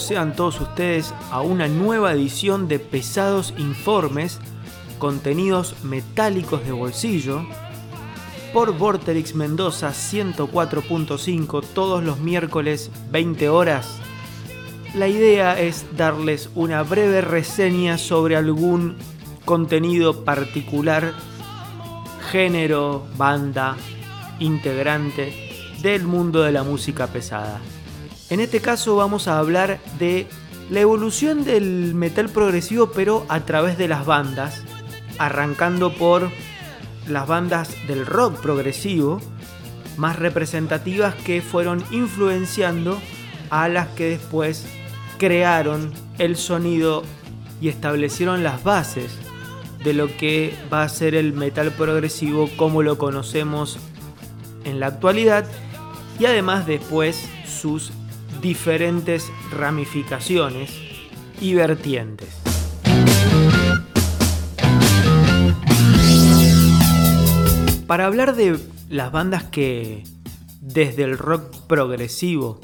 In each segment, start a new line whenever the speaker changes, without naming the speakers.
Sean todos ustedes a una nueva edición de Pesados Informes, contenidos metálicos de bolsillo, por Vorterix Mendoza 104.5 todos los miércoles 20 horas. La idea es darles una breve reseña sobre algún contenido particular, género, banda, integrante del mundo de la música pesada. En este caso vamos a hablar de la evolución del metal progresivo pero a través de las bandas, arrancando por las bandas del rock progresivo más representativas que fueron influenciando a las que después crearon el sonido y establecieron las bases de lo que va a ser el metal progresivo como lo conocemos en la actualidad y además después sus diferentes ramificaciones y vertientes. Para hablar de las bandas que desde el rock progresivo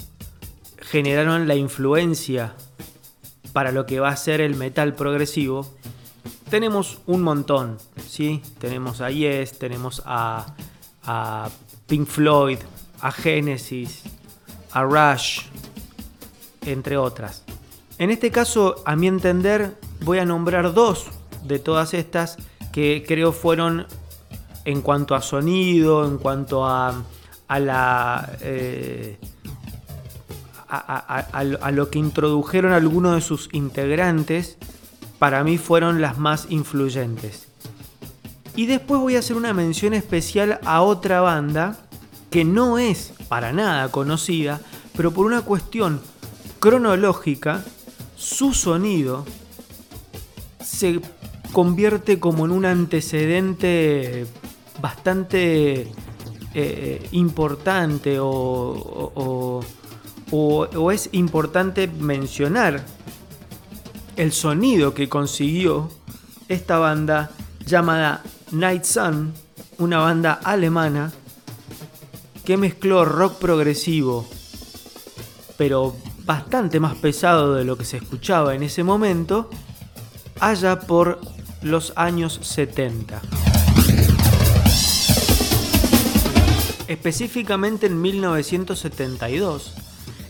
generaron la influencia para lo que va a ser el metal progresivo, tenemos un montón, ¿sí? Tenemos a Yes, tenemos a, a Pink Floyd, a Genesis, a Rush, entre otras. En este caso, a mi entender, voy a nombrar dos de todas estas que creo fueron en cuanto a sonido, en cuanto a, a la... Eh, a, lo que introdujeron algunos de sus integrantes, para mí fueron las más influyentes. Y después voy a hacer una mención especial a otra banda que no es para nada conocida, pero por una cuestión cronológica, su sonido se convierte como en un antecedente bastante eh, importante o, o, es importante mencionar el sonido que consiguió esta banda llamada Night Sun, una banda alemana que mezcló rock progresivo, pero bastante más pesado de lo que se escuchaba en ese momento, allá por los años 70. Específicamente en 1972,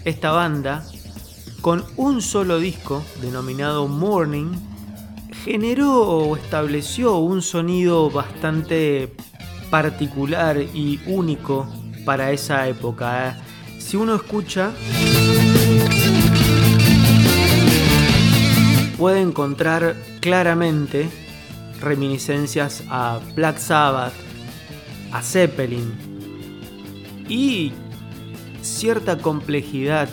esta banda, con un solo disco denominado Morning, generó o estableció un sonido bastante particular y único para esa época. ¿eh? Si uno escucha, puede encontrar claramente reminiscencias a Black Sabbath, a Zeppelin y cierta complejidad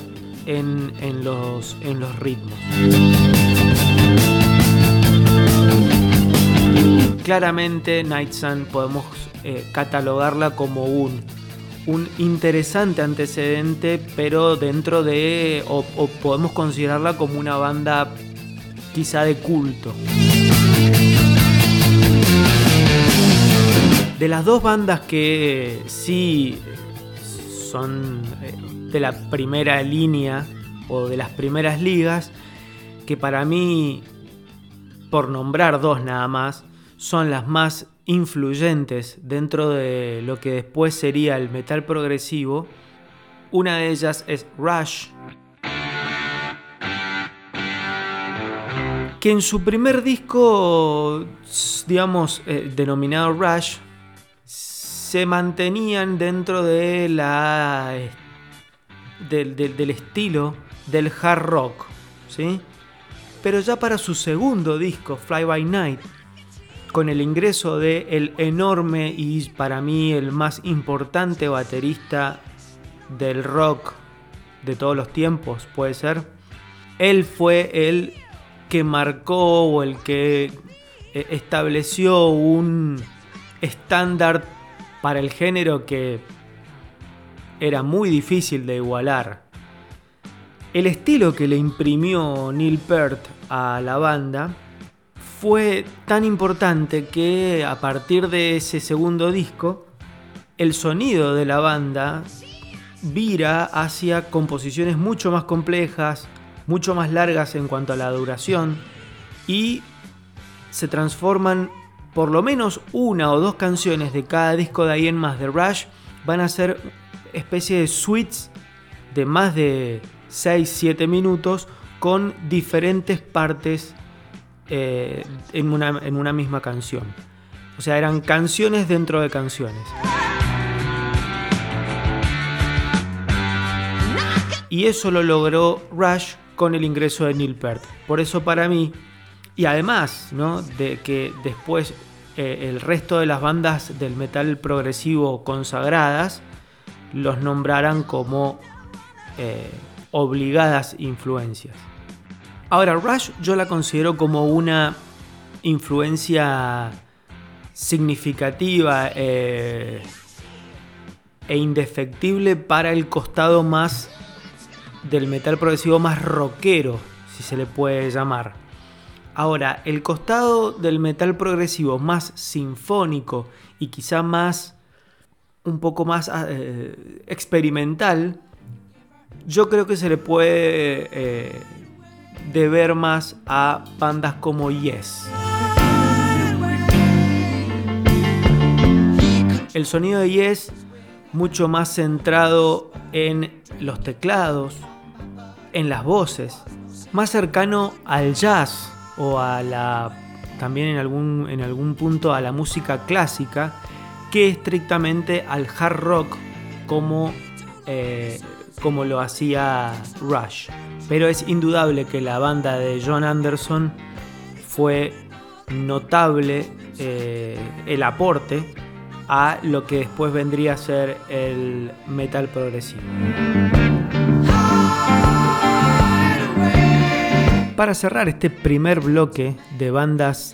en, los, en los ritmos. Claramente Night Sun podemos eh, catalogarla como un un interesante antecedente, pero dentro de, o, podemos considerarla como una banda quizá de culto. De las dos bandas que sí son eh, de la primera línea o de las primeras ligas, que para mí, por nombrar dos nada más, son las más influyentes dentro de lo que después sería el metal progresivo. Una de ellas es Rush, que en su primer disco, digamos, eh, denominado Rush, se mantenían dentro de la, del estilo del hard rock, ¿sí? Pero ya para su segundo disco, Fly By Night, con el ingreso de el enorme y para mí el más importante baterista del rock de todos los tiempos, puede ser. Él fue el que marcó o el que eh, estableció un estándar para el género que era muy difícil de igualar. El estilo que le imprimió Neil Peart a la banda fue tan importante que a partir de ese segundo disco, el sonido de la banda vira hacia composiciones mucho más complejas, mucho más largas en cuanto a la duración y se transforman por lo menos una o dos canciones de cada disco de ahí en más de Rush van a ser especie de suites de más de 6-7 minutos con diferentes partes eh, en, una, en una misma canción. O sea, eran canciones dentro de canciones. Y eso lo logró Rush con el ingreso de Neil Peart. Por eso para mí, y además ¿no? de que después eh, el resto de las bandas del metal progresivo consagradas los nombraran como eh, obligadas influencias. Ahora, Rush yo la considero como una influencia significativa eh, e indefectible para el costado más del metal progresivo más rockero, si se le puede llamar. Ahora, el costado del metal progresivo más sinfónico y quizá más, un poco más eh, experimental, yo creo que se le puede eh, deber más a bandas como Yes. El sonido de Yes mucho más centrado en los teclados, en las voces, más cercano al jazz o a la también en algún, en algún punto a la música clásica que estrictamente al hard rock como, eh, como lo hacía Rush. Pero es indudable que la banda de John Anderson fue notable eh, el aporte a lo que después vendría a ser el metal progresivo. Para cerrar este primer bloque de bandas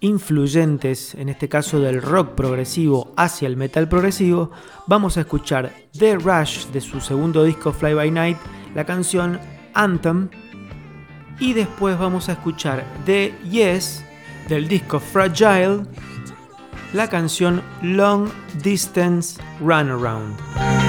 influyentes, en este caso del rock progresivo hacia el metal progresivo, vamos a escuchar The Rush de su segundo disco Fly By Night, la canción Anthem, y después vamos a escuchar The Yes del disco Fragile, la canción Long Distance Runaround.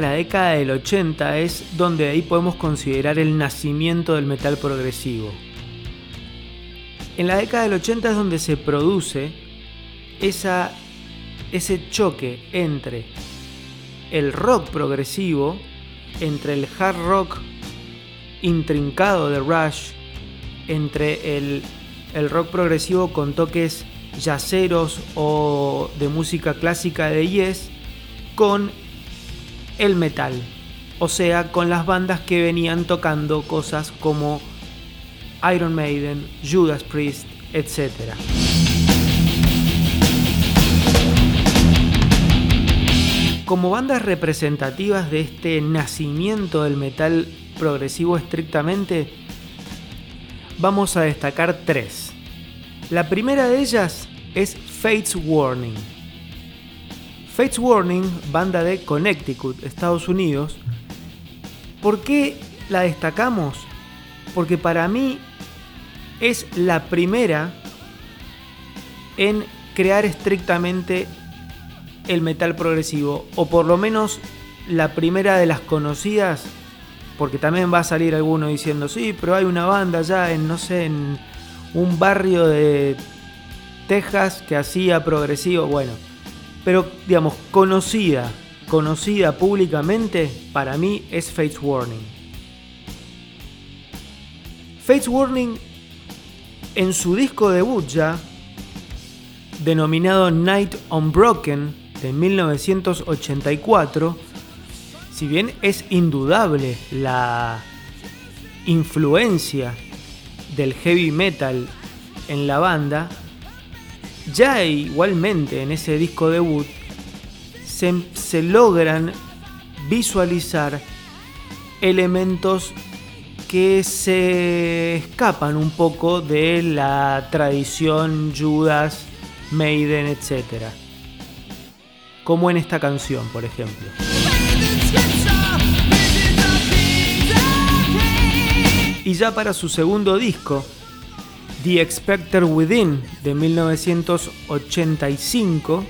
La década del 80 es donde ahí podemos considerar el nacimiento del metal progresivo. En la década del 80 es donde se produce esa, ese choque entre el rock progresivo, entre el hard rock intrincado de Rush, entre el, el rock progresivo con toques yaceros o de música clásica de Yes, con el metal, o sea, con las bandas que venían tocando cosas como Iron Maiden, Judas Priest, etc. Como bandas representativas de este nacimiento del metal progresivo estrictamente, vamos a destacar tres. La primera de ellas es Fates Warning Fates Warning, banda de Connecticut, Estados Unidos. ¿Por qué la destacamos? Porque para mí es la primera en crear estrictamente el metal progresivo, o por lo menos la primera de las conocidas, porque también va a salir alguno diciendo, sí, pero hay una banda ya en, no sé, en un barrio de Texas que hacía progresivo, bueno pero digamos, conocida, conocida públicamente, para mí es Fates Warning. Fates Warning en su disco debut ya, denominado Night Unbroken de 1984, si bien es indudable la influencia del heavy metal en la banda, ya igualmente en ese disco debut se, logran visualizar elementos que se escapan un poco de la tradición Judas, Maiden, etc. Como en esta canción, por ejemplo. Y ya para su segundo disco, The Expector Within de 1985,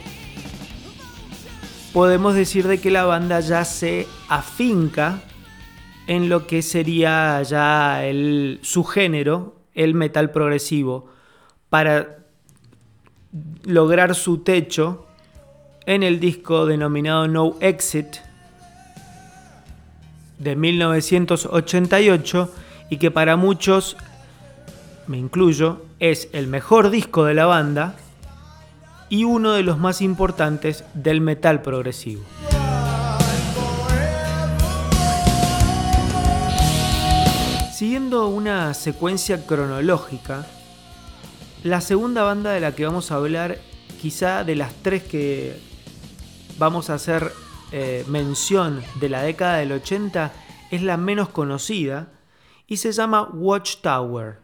podemos decir de que la banda ya se afinca en lo que sería ya el, su género, el metal progresivo, para lograr su techo en el disco denominado No Exit de 1988 y que para muchos me incluyo, es el mejor disco de la banda y uno de los más importantes del metal progresivo. Siguiendo una secuencia cronológica, la segunda banda de la que vamos a hablar, quizá de las tres que vamos a hacer eh, mención de la década del 80, es la menos conocida y se llama Watchtower.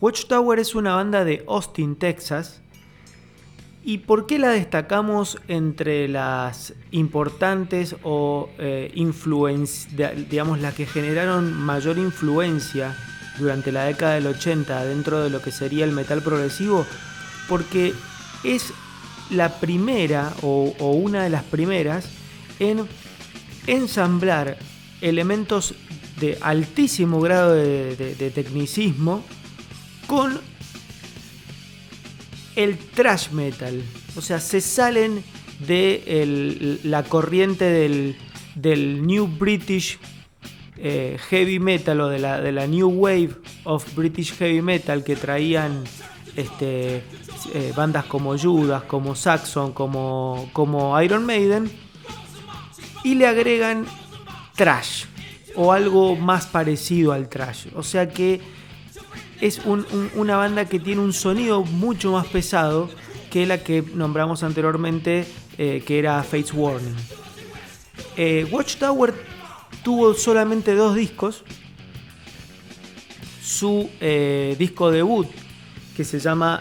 Watchtower es una banda de Austin, Texas. ¿Y por qué la destacamos entre las importantes o eh, digamos, las que generaron mayor influencia durante la década del 80 dentro de lo que sería el metal progresivo? Porque es la primera o, una de las primeras en ensamblar elementos de altísimo grado de tecnicismo con el trash metal. O sea, se salen de la corriente del, New British eh, Heavy Metal o de la, New Wave of British Heavy Metal que traían este, eh, bandas como Judas, como Saxon, como, como Iron Maiden. Y le agregan trash o algo más parecido al trash. O sea que es una banda que tiene un sonido mucho más pesado que la que nombramos anteriormente, eh, que era Fates Warning. Eh, Watchtower tuvo solamente dos discos. Su eh, disco debut, que se llama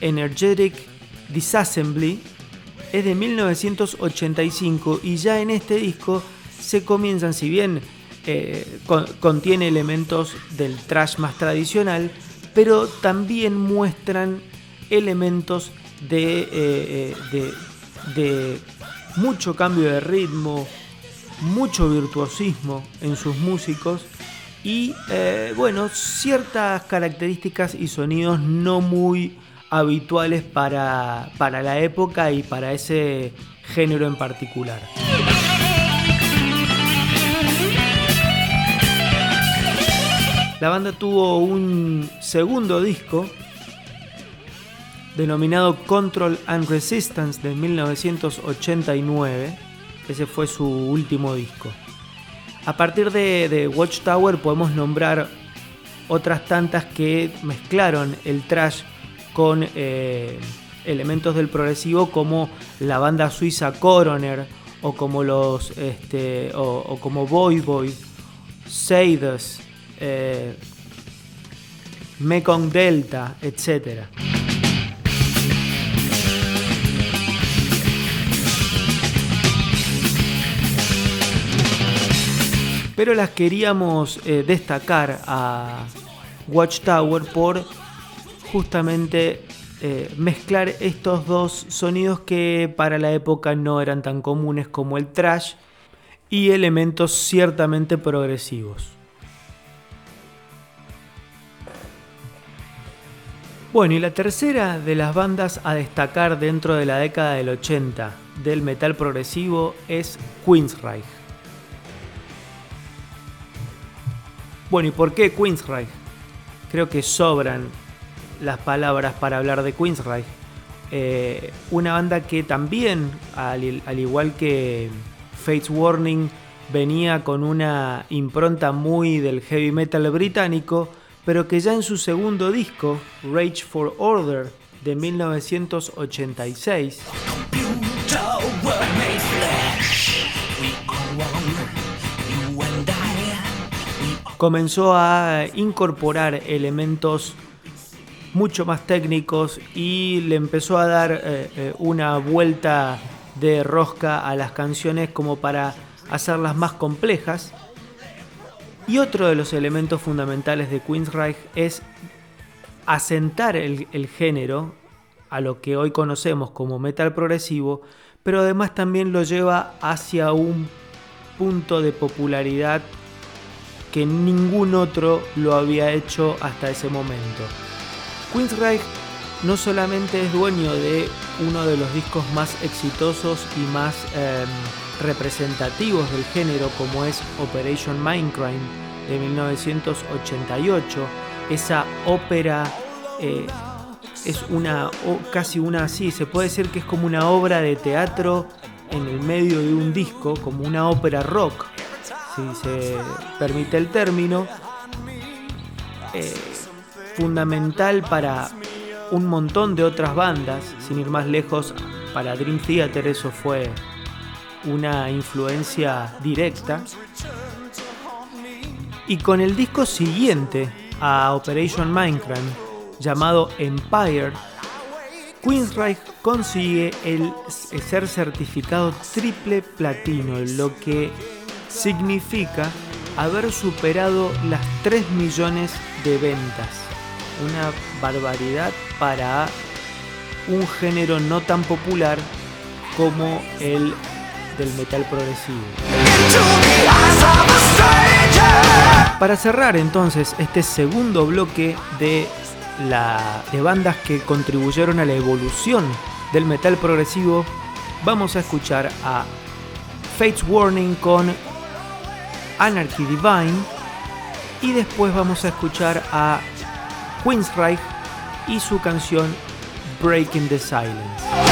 Energetic Disassembly, es de 1985 y ya en este disco se comienzan, si bien eh, contiene elementos del trash más tradicional, pero también muestran elementos de, eh, eh, mucho cambio de ritmo, mucho virtuosismo en sus músicos y bueno, ciertas características y sonidos no muy habituales para, para la época y para ese género en particular. La banda tuvo un segundo disco denominado Control and Resistance de 1989. Ese fue su último disco. A partir de, Watchtower podemos nombrar otras tantas que mezclaron el trash con eh, elementos del progresivo como la banda suiza Coroner o como los este, o, como Boy Boy, Seidos, eh, Mekong Delta, etc. pero las queríamos eh, destacar a Watchtower por justamente eh, mezclar estos dos sonidos que para la época no eran tan comunes como el trash y elementos ciertamente progresivos. Bueno, y la tercera de las bandas a destacar dentro de la década del 80 del metal progresivo es Queensryche. Bueno, ¿y por qué Queensryche? Creo que sobran las palabras para hablar de Queensryche. Eh, una banda que también, al, igual que Fates Warning, venía con una impronta muy del heavy metal británico, pero que ya en su segundo disco, Rage for Order, de 1986, comenzó a incorporar elementos mucho más técnicos y le empezó a dar eh, eh, una vuelta de rosca a las canciones como para hacerlas más complejas. Y otro de los elementos fundamentales de Queensryche es asentar el, género a lo que hoy conocemos como metal progresivo, pero además también lo lleva hacia un punto de popularidad que ningún otro lo había hecho hasta ese momento. Queensryche no solamente es dueño de uno de los discos más exitosos y más em, representativos del género como es Operation Mindcrime de 1988, esa ópera eh, es una casi una así, se puede decir que es como una obra de teatro en el medio de un disco, como una ópera rock si se permite el término, eh, fundamental para un montón de otras bandas, sin ir más lejos, para Dream Theater eso fue una influencia directa. Y con el disco siguiente a Operation Minecraft, llamado Empire, Queensryche consigue el ser certificado triple platino, lo que significa haber superado las 3 millones de ventas. Una barbaridad para un género no tan popular como el del metal progresivo. Para cerrar entonces este segundo bloque de, la, de bandas que contribuyeron a la evolución del metal progresivo, vamos a escuchar a Fates Warning con Anarchy Divine y después vamos a escuchar a Queensryche y su canción Breaking the Silence.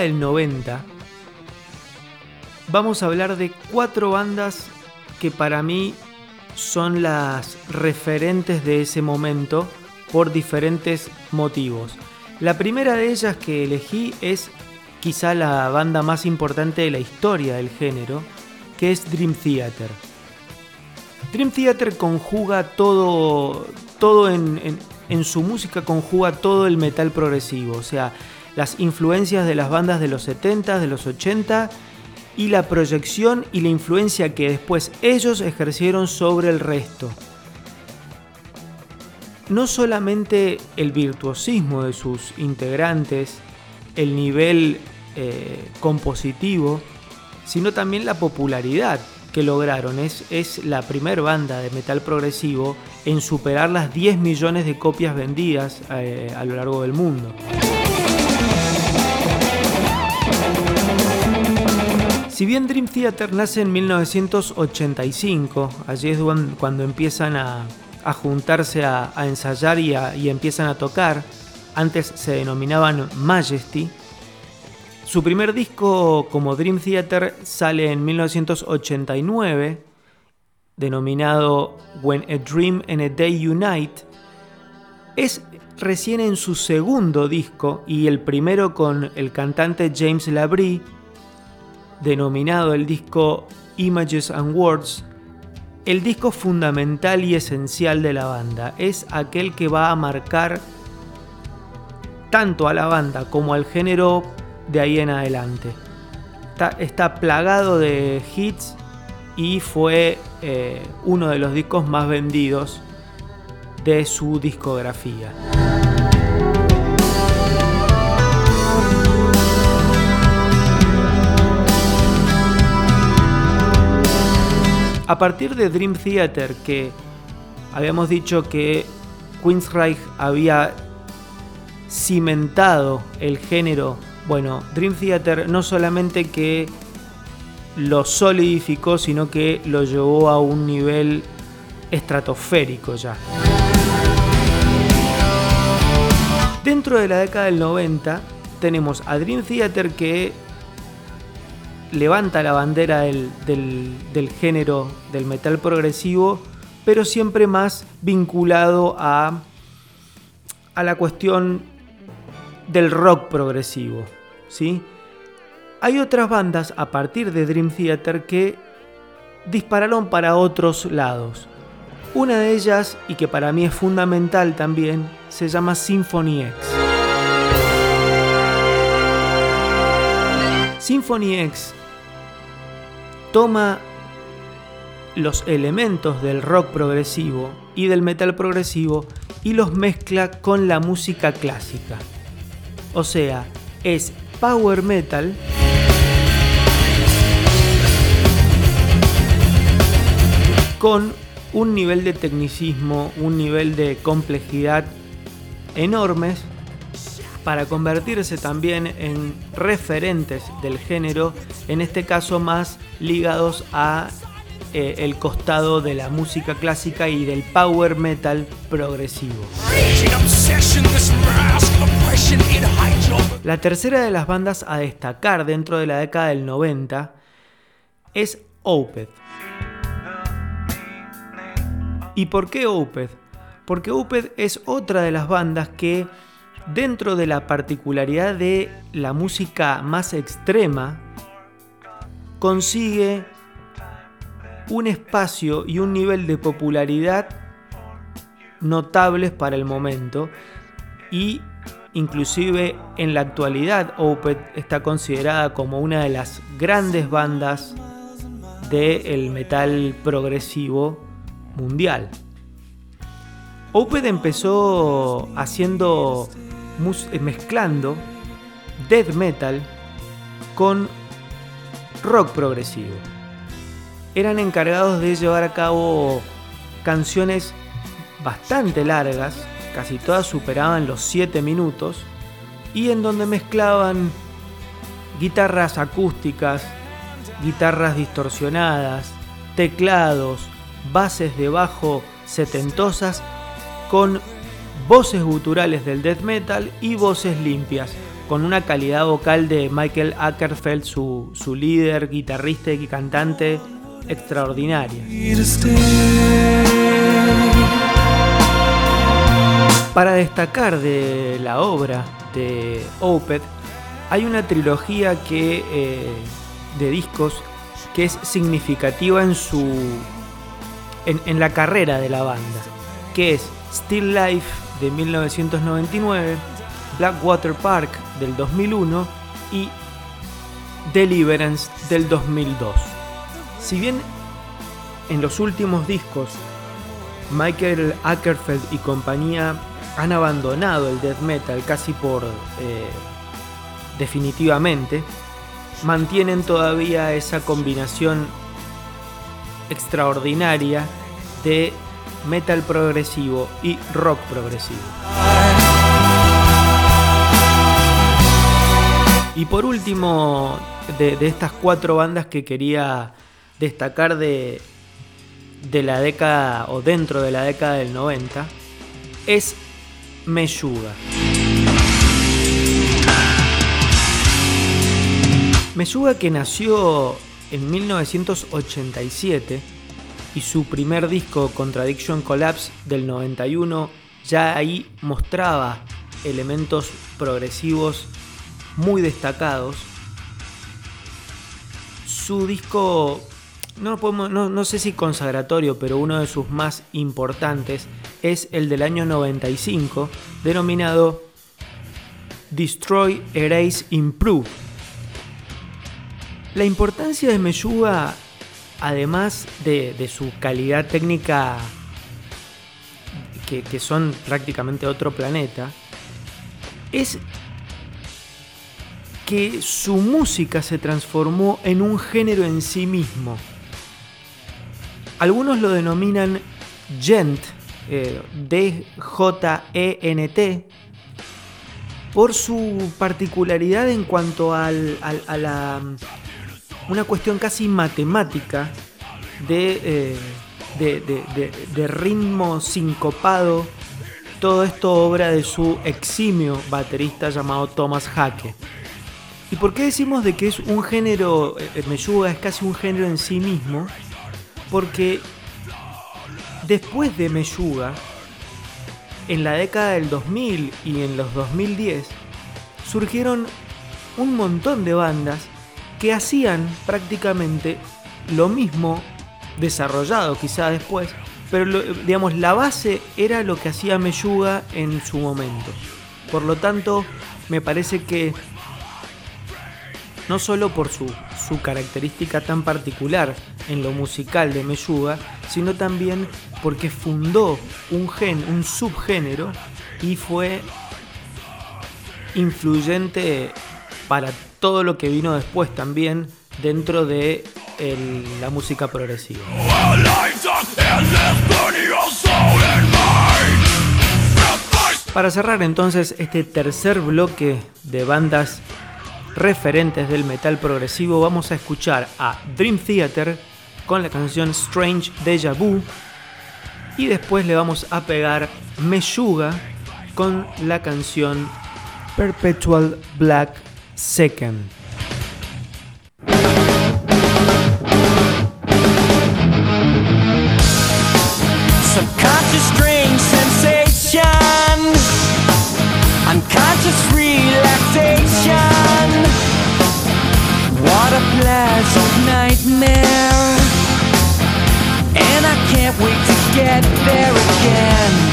Del 90 vamos a hablar de cuatro bandas que para mí son las referentes de ese momento por diferentes motivos. La primera de ellas que elegí es quizá la banda más importante de la historia del género, que es Dream Theater. Dream Theater conjuga todo, todo en, en- en su música conjuga todo el metal progresivo, o sea, las influencias de las bandas de los 70, de los 80 y la proyección y la influencia que después ellos ejercieron sobre el resto. No solamente el virtuosismo de sus integrantes, el nivel eh, compositivo, sino también la popularidad que lograron. Es, es la primer banda de metal progresivo en superar las 10 millones de copias vendidas eh, a lo largo del mundo. Si bien Dream Theater nace en 1985, allí es cuando empiezan a, juntarse a, ensayar y, y empiezan a tocar, antes se denominaban Majesty, su primer disco como Dream Theater sale en 1989, denominado When a Dream and a Day Unite. Es recién en su segundo disco y el primero con el cantante James Labrie, denominado el disco Images and Words, el disco fundamental y esencial de la banda. Es aquel que va a marcar tanto a la banda como al género de ahí en adelante. Está, plagado de hits y fue eh, uno de los discos más vendidos de su discografía. A partir de Dream Theater, que habíamos dicho que Queensryche había cimentado el género bueno, Dream Theater no solamente que lo solidificó, sino que lo llevó a un nivel estratosférico ya. Dentro de la década del 90 tenemos a Dream Theater que levanta la bandera del, género del metal progresivo, pero siempre más vinculado a, a la cuestión del rock progresivo. ¿sí? Hay otras bandas a partir de Dream Theater que dispararon para otros lados. Una de ellas, y que para mí es fundamental también, se llama Symphony X. Symphony X toma los elementos del rock progresivo y del metal progresivo y los mezcla con la música clásica. O sea, es power metal. Con un nivel de tecnicismo, un nivel de complejidad enormes para convertirse también en referentes del género, en este caso más ligados a eh, el costado de la música clásica y del power metal progresivo. La tercera de las bandas a destacar dentro de la década del 90 es Opeth. ¿Y por qué Opeth? Porque Opeth es otra de las bandas que dentro de la particularidad de la música más extrema consigue un espacio y un nivel de popularidad notables para el momento y Inclusive en la actualidad Opeth está considerada como una de las grandes bandas del metal progresivo mundial. Opeth empezó haciendo mezclando death metal con rock progresivo. Eran encargados de llevar a cabo canciones bastante largas casi todas superaban los 7 minutos, y en donde mezclaban guitarras acústicas, guitarras distorsionadas, teclados, bases de bajo setentosas con voces guturales del death metal y voces limpias, con una calidad vocal de Michael Ackerfeld, su, su líder, guitarrista y cantante extraordinaria. Para destacar de la obra de Opeth, hay una trilogía que, eh, de discos que es significativa en, su, en, la carrera de la banda, que es Still Life de 1999, Blackwater Park del 2001 y Deliverance del 2002. Si bien en los últimos discos Michael Ackerfeld y compañía han abandonado el death metal casi por eh, definitivamente, mantienen todavía esa combinación extraordinaria de metal progresivo y rock progresivo. Y por último, de, estas cuatro bandas que quería destacar de, de la década o dentro de la década del 90 es Meshuga. Meshuga que nació en 1987 y su primer disco Contradiction Collapse del 91 ya ahí mostraba elementos progresivos muy destacados. Su disco no, podemos, no, sé si consagratorio, pero uno de sus más importantes es el del año 95, denominado Destroy, Erase, Improve. La importancia de Meyuga, además de, su calidad técnica, que, que son prácticamente otro planeta, es que su música se transformó en un género en sí mismo. Algunos lo denominan gent, eh, D-J-E-N-T, por su particularidad en cuanto al, a la, una cuestión casi matemática de, eh, de, ritmo sincopado. Todo esto obra de su eximio baterista llamado Thomas Hake. ¿Y por qué decimos de que es un género, eh, Meyuga es casi un género en sí mismo? Porque después de Meyuga, en la década del 2000 y en los 2010, surgieron un montón de bandas que hacían prácticamente lo mismo, desarrollado quizá después, pero digamos la base era lo que hacía Meyuga en su momento. Por lo tanto, me parece que no solo por su, su característica tan particular en lo musical de Meyuga, sino también porque fundó un gen, un subgénero y fue influyente para todo lo que vino después también dentro de la música progresiva. Para cerrar entonces este tercer bloque de bandas referentes del metal progresivo, vamos a escuchar a Dream Theater con la canción Strange Deja Vu y después le vamos a pegar Meshuga con la canción Perpetual Black Second. Subconscious strange sensation. Unconscious relaxation. What a pleasant nightmare. And I can't wait to get there again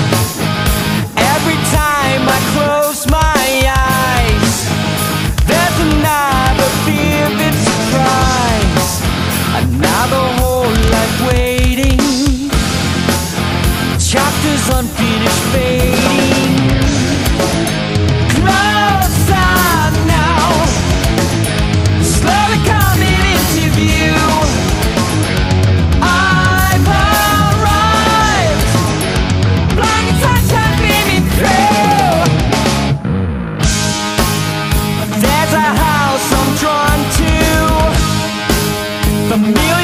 You're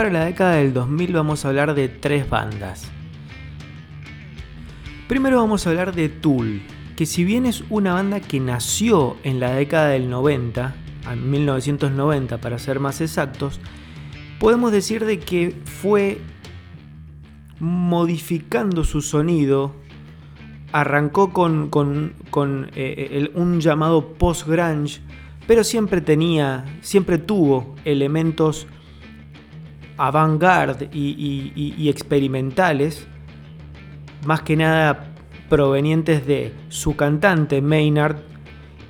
para la década del 2000 vamos a hablar de tres bandas. Primero vamos a hablar de Tool, que si bien es una banda que nació en la década del 90, en 1990 para ser más exactos, podemos decir de que fue modificando su sonido, arrancó con, con eh, un llamado post-grunge, pero siempre tenía, siempre tuvo elementos avant-garde y, experimentales, más que nada provenientes de su cantante Maynard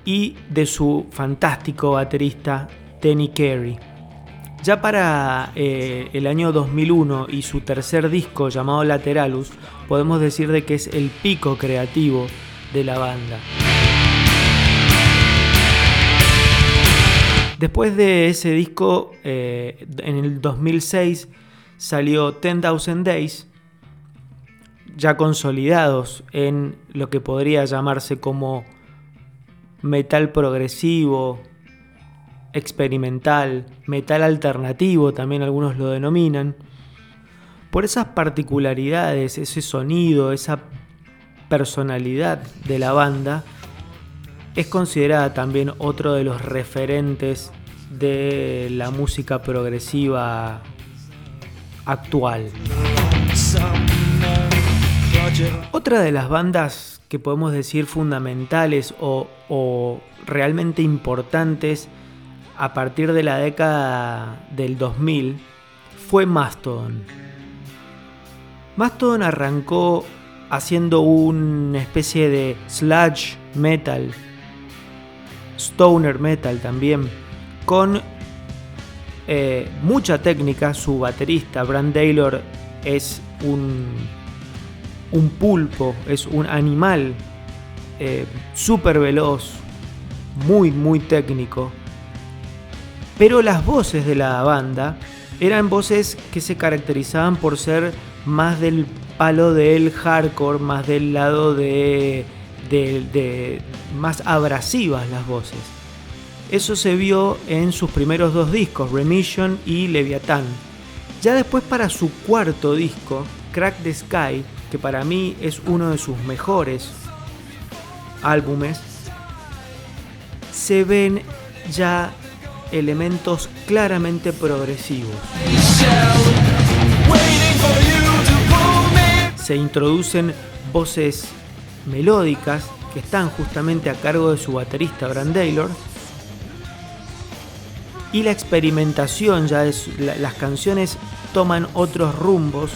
y de su fantástico baterista Danny Carey. Ya para eh, el año 2001 y su tercer disco llamado Lateralus, podemos decir de que es el pico creativo de la banda. Después de ese disco, eh, en el 2006 salió 10,000 Days, ya consolidados en lo que podría llamarse como metal progresivo, experimental, metal alternativo, también algunos lo denominan, por esas particularidades, ese sonido, esa personalidad de la banda, es considerada también otro de los referentes de la música progresiva actual. Otra de las bandas que podemos decir fundamentales o, realmente importantes a partir de la década del 2000 fue Mastodon. Mastodon arrancó haciendo una especie de sludge metal, stoner metal también, con eh, mucha técnica. Su baterista, Brand Taylor, es un, un pulpo, es un animal eh, súper veloz, muy, muy técnico. Pero las voces de la banda eran voces que se caracterizaban por ser más del palo del hardcore, más del lado de, de, más abrasivas las voces. Eso se vio en sus primeros dos discos, Remission y Leviathan. Ya después para su cuarto disco, Crack the Sky, que para mí es uno de sus mejores álbumes, se ven ya elementos claramente progresivos. Se introducen voces melódicas que están justamente a cargo de su baterista Brand Taylor. Y la experimentación, ya es, las canciones toman otros rumbos.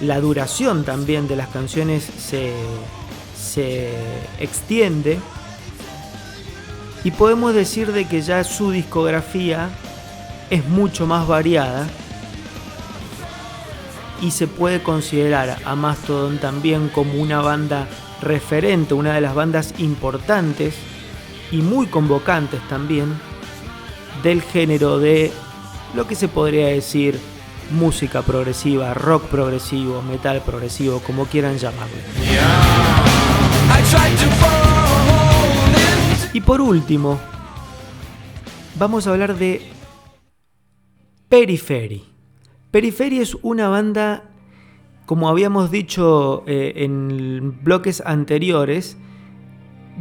La duración también de las canciones se, se extiende y podemos decir de que ya su discografía es mucho más variada y se puede considerar a Mastodon también como una banda referente, una de las bandas importantes y muy convocantes también del género de lo que se podría decir música progresiva, rock progresivo, metal progresivo, como quieran llamarlo. Y por último, vamos a hablar de Periphery. Periphery es una banda, como habíamos dicho eh, en bloques anteriores,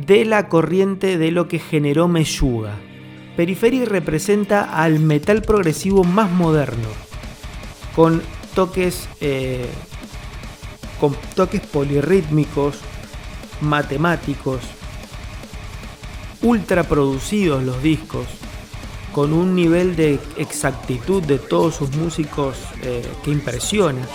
de la corriente de lo que generó Meshuga. Periphery representa al metal progresivo más moderno, con toques, eh, con toques polirrítmicos, matemáticos, ultra producidos los discos, con un nivel de exactitud de todos sus músicos eh, que impresiona.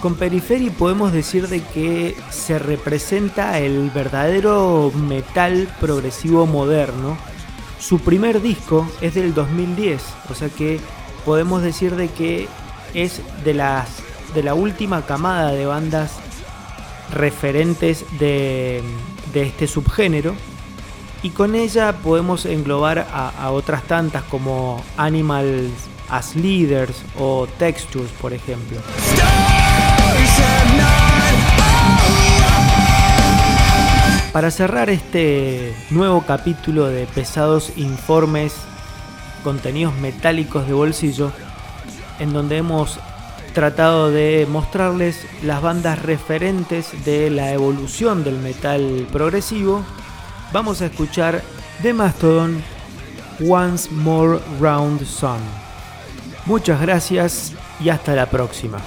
Con Periferi podemos decir de que se representa el verdadero metal progresivo moderno. Su primer disco es del 2010, o sea que podemos decir de que es de las de la última camada de bandas referentes de, este subgénero y con ella podemos englobar a, otras tantas como Animals as Leaders o Textures, por ejemplo. Para cerrar este nuevo capítulo de Pesados Informes contenidos metálicos de bolsillo, en donde hemos tratado de mostrarles las bandas referentes de la evolución del metal progresivo, vamos a escuchar de Mastodon Once More Round Sun. Muchas gracias y hasta la próxima.